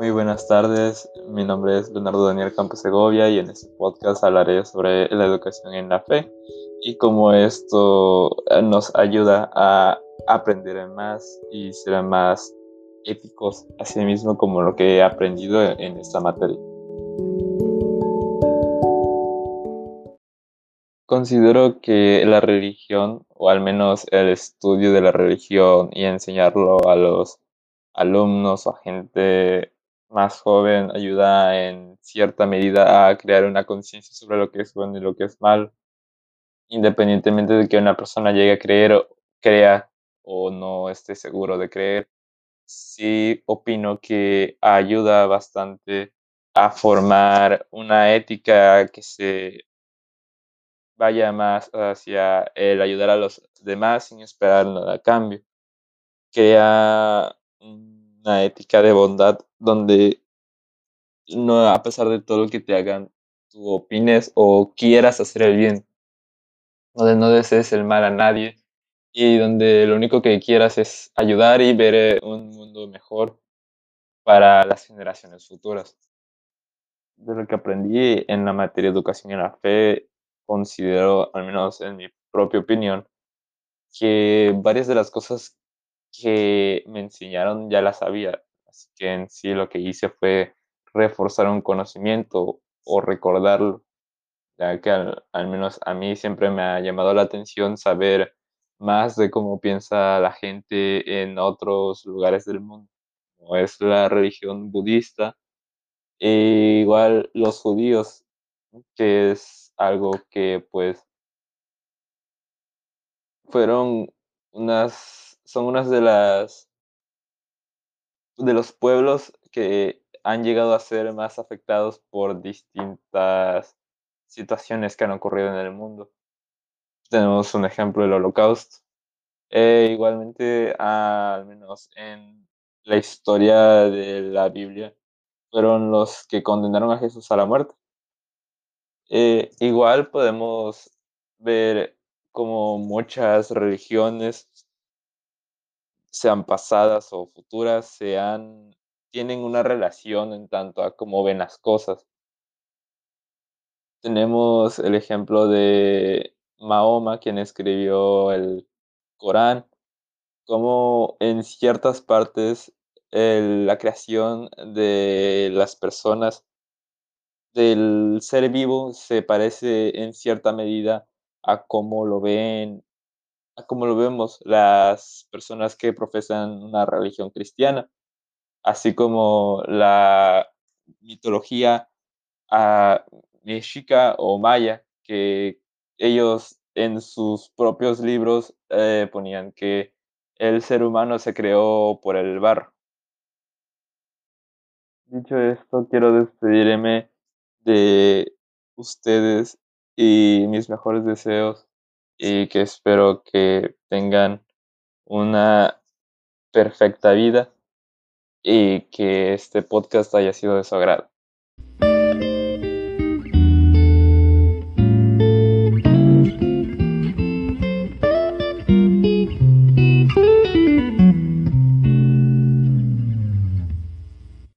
Muy buenas tardes, mi nombre es Leonardo Daniel Campos Segovia y en este podcast hablaré sobre la educación en la fe y cómo esto nos ayuda a aprender más y ser más éticos a sí mismo como lo que he aprendido en esta materia. Considero que la religión, o al menos el estudio de la religión y enseñarlo a los alumnos o a gente más joven, ayuda en cierta medida a crear una conciencia sobre lo que es bueno y lo que es mal, independientemente de que una persona llegue a creer o crea o no esté seguro de creer. Sí opino que ayuda bastante a formar una ética que se vaya más hacia el ayudar a los demás sin esperar nada a cambio. Crea una ética de bondad donde no a pesar de todo lo que te hagan, tú opines o quieras hacer el bien, donde no desees el mal a nadie y donde lo único que quieras es ayudar y ver eh, un mundo mejor para las generaciones futuras. De lo que aprendí en la materia de educación en la fe, considero, al menos en mi propia opinión, que varias de las cosas que me enseñaron ya las sabía. Así que en sí lo que hice fue reforzar un conocimiento o recordarlo, ya que al, menos a mí siempre me ha llamado la atención saber más de cómo piensa la gente en otros lugares del mundo, como es la religión budista, e igual los judíos, que es algo que pues fueron unas, son unas de las, de los pueblos que han llegado a ser más afectados por distintas situaciones que han ocurrido en el mundo. Tenemos un ejemplo del holocausto. E igualmente, al menos en la historia de la Biblia, fueron los que condenaron a Jesús a la muerte. Eh, igual podemos ver como muchas religiones, sean pasadas o futuras, tienen una relación en tanto a cómo ven las cosas. Tenemos el ejemplo de Mahoma, quien escribió el Corán, como en ciertas partes la creación de las personas del ser vivo se parece en cierta medida a cómo lo ven, a cómo lo vemos las personas que profesan una religión cristiana, así como la mitología ah, mexica o maya, que ellos en sus propios libros eh, ponían que el ser humano se creó por el barro. Dicho esto, quiero despedirme de ustedes y mis mejores deseos y que espero que tengan una perfecta vida y que este podcast haya sido de su agrado.